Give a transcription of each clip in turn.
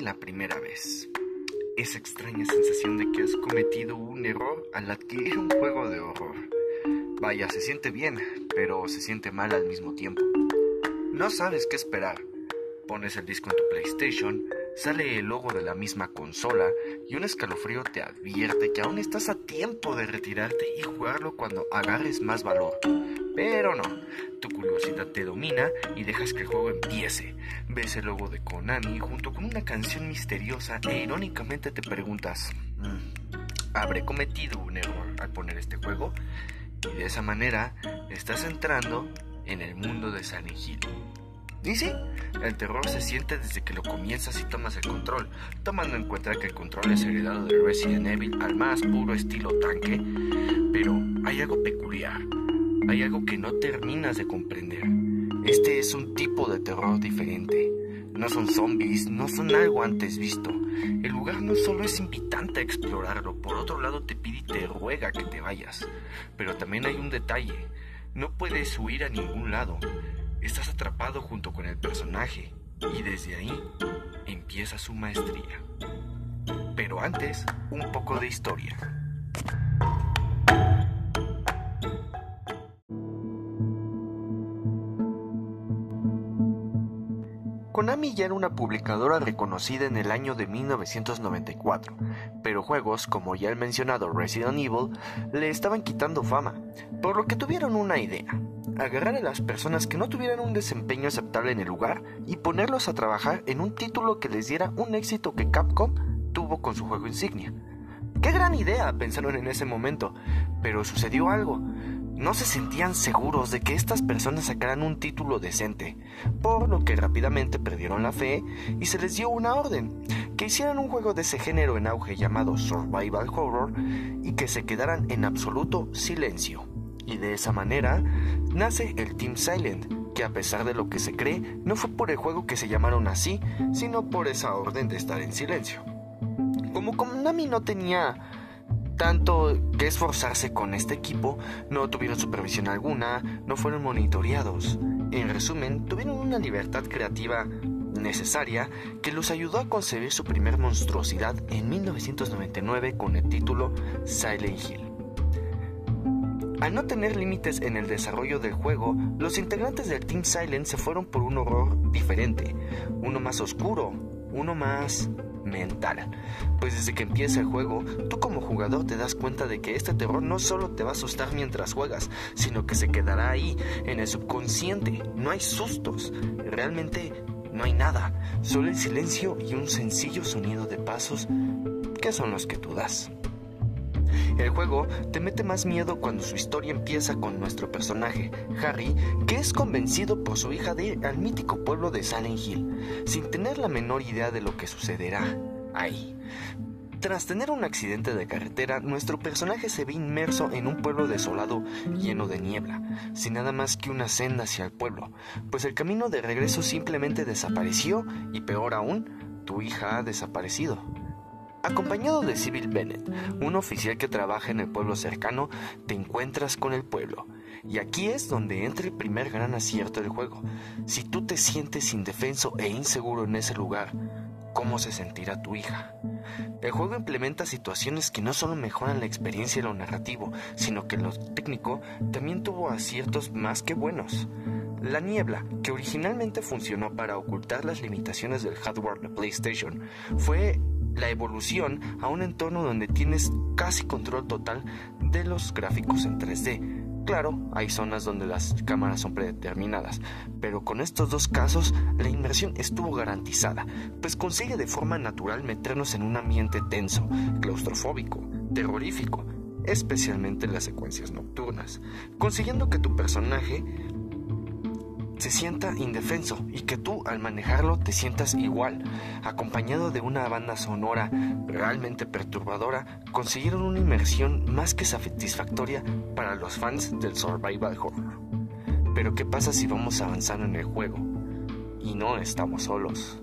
la primera vez. Esa extraña sensación de que has cometido un error al adquirir un juego de horror. Vaya, se siente bien, pero se siente mal al mismo tiempo. No sabes qué esperar. Pones el disco en tu PlayStation, sale el logo de la misma consola y un escalofrío te advierte que aún estás a tiempo de retirarte y jugarlo cuando agarres más valor. Pero no, tu curiosidad te domina y dejas que el juego empiece. Ves el logo de Konami junto con una canción misteriosa e irónicamente te preguntas, mm, ¿habré cometido un error al poner este juego? Y de esa manera estás entrando en el mundo de Silent Hill. Sí, el terror se siente desde que lo comienzas y tomas el control, tomando en cuenta que el control es heredado de Resident Evil al más puro estilo tanque, pero hay algo peculiar, hay algo que no terminas de comprender. Este es un tipo de terror diferente. No son zombies, no son algo antes visto. El lugar no solo es invitante a explorarlo, por otro lado te pide y te ruega que te vayas. Pero también hay un detalle, no puedes huir a ningún lado. Estás atrapado junto con el personaje y desde ahí empieza su maestría. Pero antes, un poco de historia. Konami ya era una publicadora reconocida en el año de 1994, pero juegos como ya el mencionado Resident Evil le estaban quitando fama, por lo que tuvieron una idea, agarrar a las personas que no tuvieran un desempeño aceptable en el lugar y ponerlos a trabajar en un título que les diera un éxito que Capcom tuvo con su juego insignia. ¡Qué gran idea! pensaron en ese momento, pero sucedió algo. No se sentían seguros de que estas personas sacaran un título decente, por lo que rápidamente perdieron la fe y se les dio una orden, que hicieran un juego de ese género en auge llamado Survival Horror y que se quedaran en absoluto silencio. Y de esa manera nace el Team Silent, que a pesar de lo que se cree, no fue por el juego que se llamaron así, sino por esa orden de estar en silencio. Como Konami no tenía tanto que esforzarse con este equipo, no tuvieron supervisión alguna, no fueron monitoreados. En resumen, tuvieron una libertad creativa necesaria que los ayudó a concebir su primer monstruosidad en 1999 con el título Silent Hill. Al no tener límites en el desarrollo del juego, los integrantes del Team Silent se fueron por un horror diferente, uno más oscuro, uno más mental. Pues desde que empieza el juego, tú como jugador te das cuenta de que este terror no solo te va a asustar mientras juegas, sino que se quedará ahí, en el subconsciente. No hay sustos, realmente no hay nada, solo el silencio y un sencillo sonido de pasos que son los que tú das. El juego te mete más miedo cuando su historia empieza con nuestro personaje, Harry, que es convencido por su hija de ir al mítico pueblo de Silent Hill, sin tener la menor idea de lo que sucederá ahí. Tras tener un accidente de carretera, nuestro personaje se ve inmerso en un pueblo desolado lleno de niebla, sin nada más que una senda hacia el pueblo, pues el camino de regreso simplemente desapareció y peor aún, tu hija ha desaparecido. Acompañado de Civil Bennett, un oficial que trabaja en el pueblo cercano, te encuentras con el pueblo. Y aquí es donde entra el primer gran acierto del juego. Si tú te sientes indefenso e inseguro en ese lugar, ¿cómo se sentirá tu hija? El juego implementa situaciones que no solo mejoran la experiencia y lo narrativo, sino que lo técnico también tuvo aciertos más que buenos. La niebla, que originalmente funcionó para ocultar las limitaciones del hardware de PlayStation, fue la evolución a un entorno donde tienes casi control total de los gráficos en 3D. Claro, hay zonas donde las cámaras son predeterminadas, pero con estos dos casos la inmersión estuvo garantizada, pues consigue de forma natural meternos en un ambiente tenso, claustrofóbico, terrorífico, especialmente en las secuencias nocturnas, consiguiendo que tu personaje se sienta indefenso y que tú al manejarlo te sientas igual. Acompañado de una banda sonora realmente perturbadora, consiguieron una inmersión más que satisfactoria para los fans del survival horror. Pero ¿qué pasa si vamos avanzando en el juego y no estamos solos?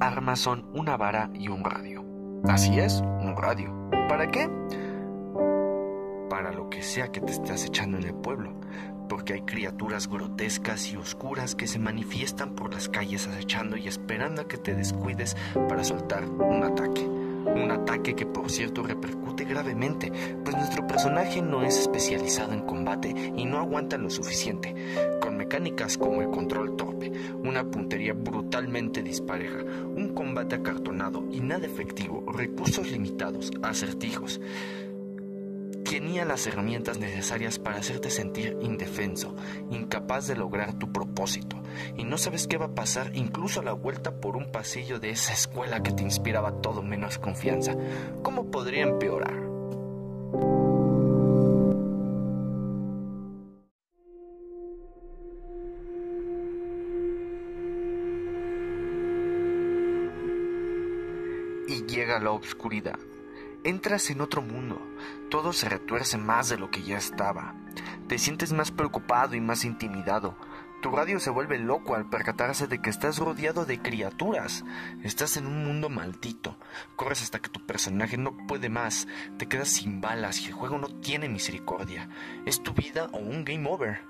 Armas son una vara y un radio. Así es, un radio. ¿Para qué? para lo que sea que te estés echando en el pueblo, porque hay criaturas grotescas y oscuras que se manifiestan por las calles acechando y esperando a que te descuides para soltar un ataque. Un ataque que por cierto repercute gravemente, pues nuestro personaje no es especializado en combate y no aguanta lo suficiente, con mecánicas como el control torpe, una puntería brutalmente dispareja, un combate acartonado y nada efectivo, recursos limitados, acertijos tenía las herramientas necesarias para hacerte sentir indefenso, incapaz de lograr tu propósito, y no sabes qué va a pasar incluso a la vuelta por un pasillo de esa escuela que te inspiraba todo menos confianza. ¿Cómo podría empeorar? Y llega la oscuridad Entras en otro mundo, todo se retuerce más de lo que ya estaba. Te sientes más preocupado y más intimidado. Tu radio se vuelve loco al percatarse de que estás rodeado de criaturas. Estás en un mundo maldito. Corres hasta que tu personaje no puede más. Te quedas sin balas y el juego no tiene misericordia. Es tu vida o un game over.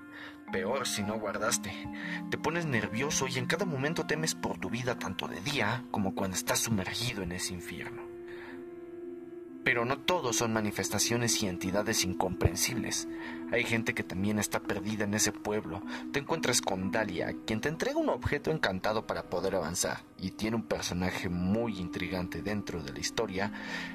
Peor si no guardaste. Te pones nervioso y en cada momento temes por tu vida tanto de día como cuando estás sumergido en ese infierno. Pero no todos son manifestaciones y entidades incomprensibles. Hay gente que también está perdida en ese pueblo. Te encuentras con Dalia, quien te entrega un objeto encantado para poder avanzar, y tiene un personaje muy intrigante dentro de la historia,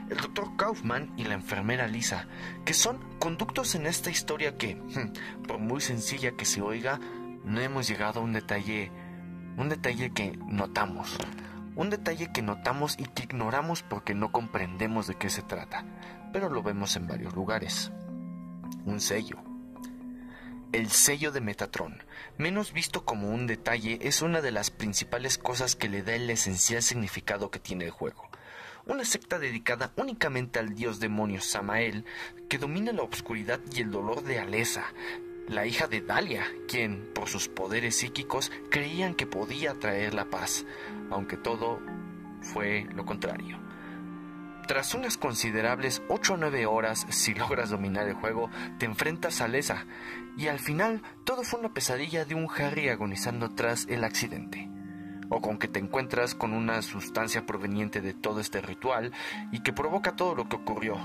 el Dr. Kaufman y la enfermera Lisa, que son conductos en esta historia que, hmm, por muy sencilla que se oiga, no hemos llegado a un detalle, un detalle que notamos. Un detalle que notamos y que ignoramos porque no comprendemos de qué se trata, pero lo vemos en varios lugares. Un sello. El sello de Metatron, menos visto como un detalle, es una de las principales cosas que le da el esencial significado que tiene el juego. Una secta dedicada únicamente al dios demonio Samael, que domina la oscuridad y el dolor de Alesa, la hija de Dalia, quien, por sus poderes psíquicos, creían que podía traer la paz, aunque todo fue lo contrario. Tras unas considerables 8 o 9 horas, si logras dominar el juego, te enfrentas a Lesa, y al final todo fue una pesadilla de un Harry agonizando tras el accidente. O con que te encuentras con una sustancia proveniente de todo este ritual y que provoca todo lo que ocurrió,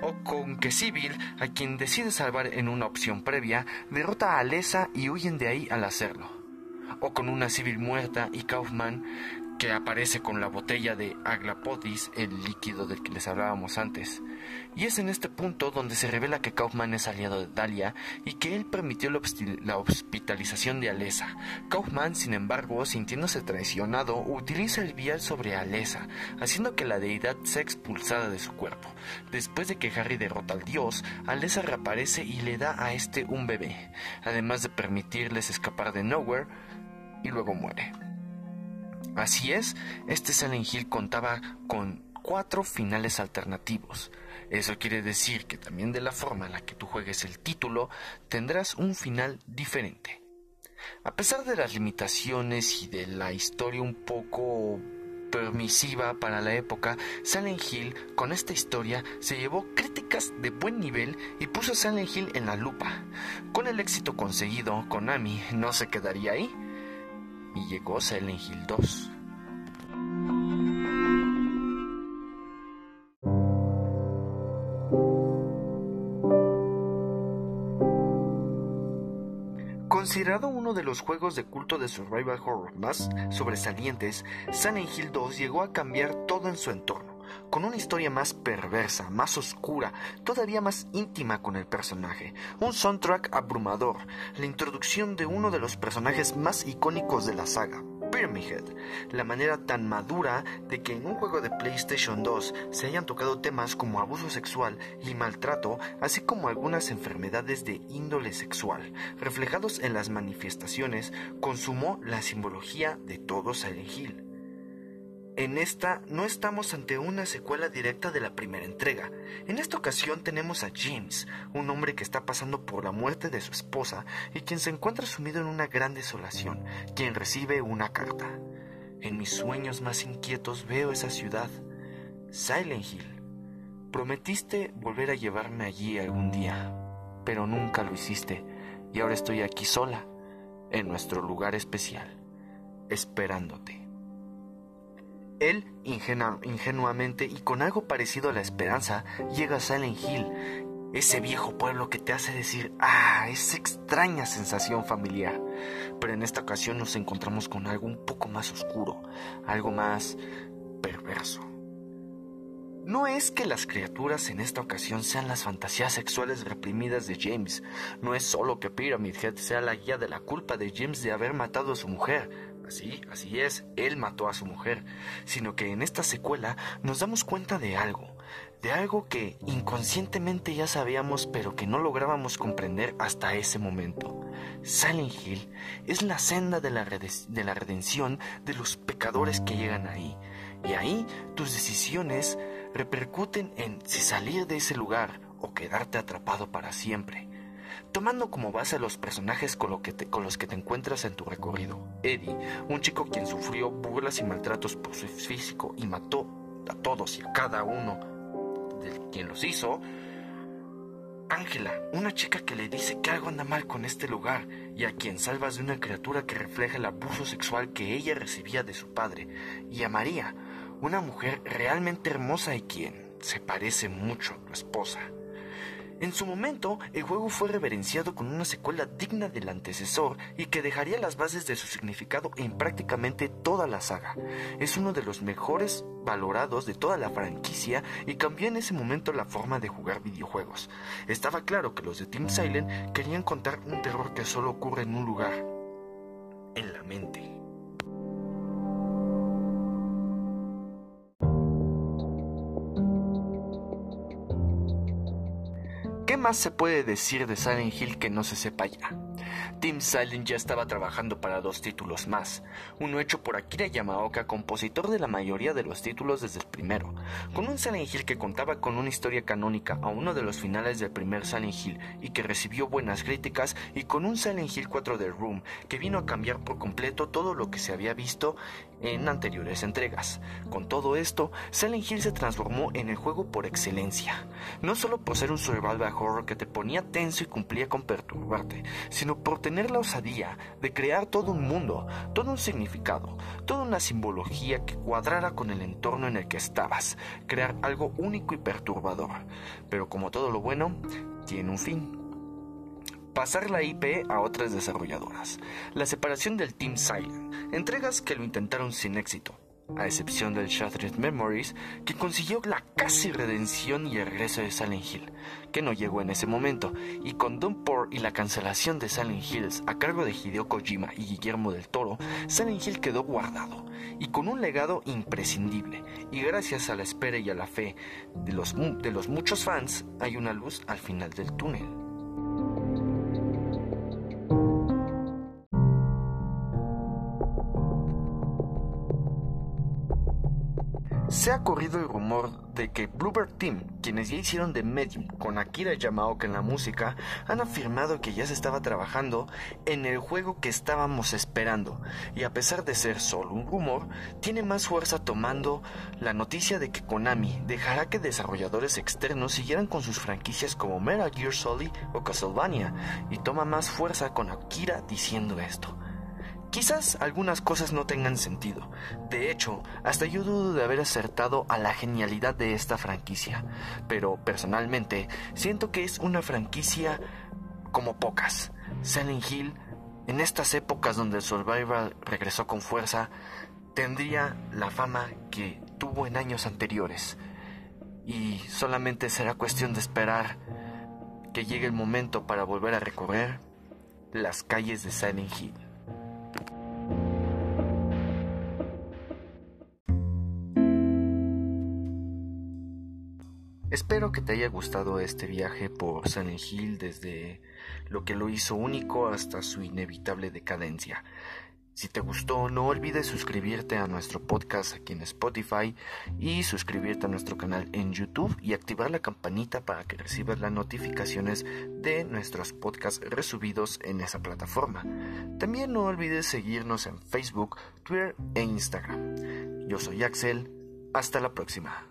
o con que Civil, a quien decide salvar en una opción previa, derrota a Alessa y huyen de ahí al hacerlo, o con una Civil muerta y Kaufman que aparece con la botella de Aglapotis, el líquido del que les hablábamos antes. Y es en este punto donde se revela que Kaufman es aliado de Dalia y que él permitió la, hospitalización de Alesa. Kaufman, sin embargo, sintiéndose traicionado, utiliza el vial sobre Alesa, haciendo que la deidad sea expulsada de su cuerpo. Después de que Harry derrota al dios, Alesa reaparece y le da a este un bebé, además de permitirles escapar de Nowhere, y luego muere. Así es, este Silent Hill contaba con cuatro finales alternativos. Eso quiere decir que también de la forma en la que tú juegues el título, tendrás un final diferente. A pesar de las limitaciones y de la historia un poco permisiva para la época, Silent Hill con esta historia se llevó críticas de buen nivel y puso a Silent Hill en la lupa. Con el éxito conseguido, Konami no se quedaría ahí y llegó Silent Hill 2. Considerado uno de los juegos de culto de survival horror más sobresalientes, Silent Hill 2 llegó a cambiar todo en su entorno con una historia más perversa, más oscura, todavía más íntima con el personaje, un soundtrack abrumador, la introducción de uno de los personajes más icónicos de la saga, Pyramid la manera tan madura de que en un juego de PlayStation 2 se hayan tocado temas como abuso sexual y maltrato, así como algunas enfermedades de índole sexual, reflejados en las manifestaciones, consumó la simbología de todo Silent Hill. En esta no estamos ante una secuela directa de la primera entrega. En esta ocasión tenemos a James, un hombre que está pasando por la muerte de su esposa y quien se encuentra sumido en una gran desolación, quien recibe una carta. En mis sueños más inquietos veo esa ciudad, Silent Hill. Prometiste volver a llevarme allí algún día, pero nunca lo hiciste y ahora estoy aquí sola, en nuestro lugar especial, esperándote. Él, ingenuamente y con algo parecido a la esperanza, llega a Silent Hill, ese viejo pueblo que te hace decir, ah, esa extraña sensación familiar. Pero en esta ocasión nos encontramos con algo un poco más oscuro, algo más perverso. No es que las criaturas en esta ocasión sean las fantasías sexuales reprimidas de James, no es solo que Pyramid Head sea la guía de la culpa de James de haber matado a su mujer, así, así es, él mató a su mujer, sino que en esta secuela nos damos cuenta de algo, de algo que inconscientemente ya sabíamos pero que no lográbamos comprender hasta ese momento. Silent Hill es la senda de la, de la redención de los pecadores que llegan ahí, y ahí tus decisiones repercuten en si salir de ese lugar o quedarte atrapado para siempre. Tomando como base los personajes con, con, los que te encuentras en tu recorrido. Eddie, un chico quien sufrió burlas y maltratos por su físico y mató a todos y a cada uno de quien los hizo. Ángela, una chica que le dice que algo anda mal con este lugar y a quien salvas de una criatura que refleja el abuso sexual que ella recibía de su padre. Y a María, una mujer realmente hermosa y quien se parece mucho a tu esposa. En su momento, el juego fue reverenciado con una secuela digna del antecesor y que dejaría las bases de su significado en prácticamente toda la saga. Es uno de los mejores valorados de toda la franquicia y cambió en ese momento la forma de jugar videojuegos. Estaba claro que los de Team Silent querían contar un terror que solo ocurre en un lugar, en la mente. Más se puede decir de Silent Hill que no se sepa ya? Team Silent ya estaba trabajando para dos títulos más, uno hecho por Akira Yamaoka, compositor de la mayoría de los títulos desde el primero, con un Silent Hill que contaba con una historia canónica a uno de los finales del primer Silent Hill y que recibió buenas críticas, y con un Silent Hill 4 de Room que vino a cambiar por completo todo lo que se había visto en anteriores entregas. Con todo esto, Silent Hill se transformó en el juego por excelencia, no solo por ser un survival horror que te ponía tenso y cumplía con perturbarte, sino por tener la osadía de crear todo un mundo, todo un significado, toda una simbología que cuadrara con el entorno en el que estabas, crear algo único y perturbador. Pero como todo lo bueno, tiene un fin. Pasar la IP a otras desarrolladoras, la separación del Team Silent, entregas que lo intentaron sin éxito, a excepción del Shattered Memories, que consiguió la casi redención y el regreso de Silent Hill, que no llegó en ese momento, y con Downpour y la cancelación de Silent Hills a cargo de Hideo Kojima y Guillermo del Toro, Silent Hill quedó guardado, y con un legado imprescindible, y gracias a la espera y a la fe de los, de los muchos fans, hay una luz al final del túnel. Se ha corrido el rumor de que Bluebird Team, quienes ya hicieron de Medium con Akira Yamaoka en la música, han afirmado que ya se estaba trabajando en el juego que estábamos esperando, y a pesar de ser solo un rumor, tiene más fuerza tomando la noticia de que Konami dejará que desarrolladores externos siguieran con sus franquicias como Metal Gear Solid o Castlevania, y toma más fuerza con Akira diciendo esto. Quizás algunas cosas no tengan sentido. De hecho, hasta yo dudo de haber acertado a la genialidad de esta franquicia. Pero personalmente, siento que es una franquicia como pocas. Silent Hill, en estas épocas donde el survival regresó con fuerza, tendría la fama que tuvo en años anteriores. Y solamente será cuestión de esperar que llegue el momento para volver a recorrer las calles de Silent Hill. Espero que te haya gustado este viaje por Silent Hill desde lo que lo hizo único hasta su inevitable decadencia. Si te gustó, no olvides suscribirte a nuestro podcast aquí en Spotify y suscribirte a nuestro canal en YouTube y activar la campanita para que recibas las notificaciones de nuestros podcasts resubidos en esa plataforma. También no olvides seguirnos en Facebook, Twitter e Instagram. Yo soy Axel. Hasta la próxima.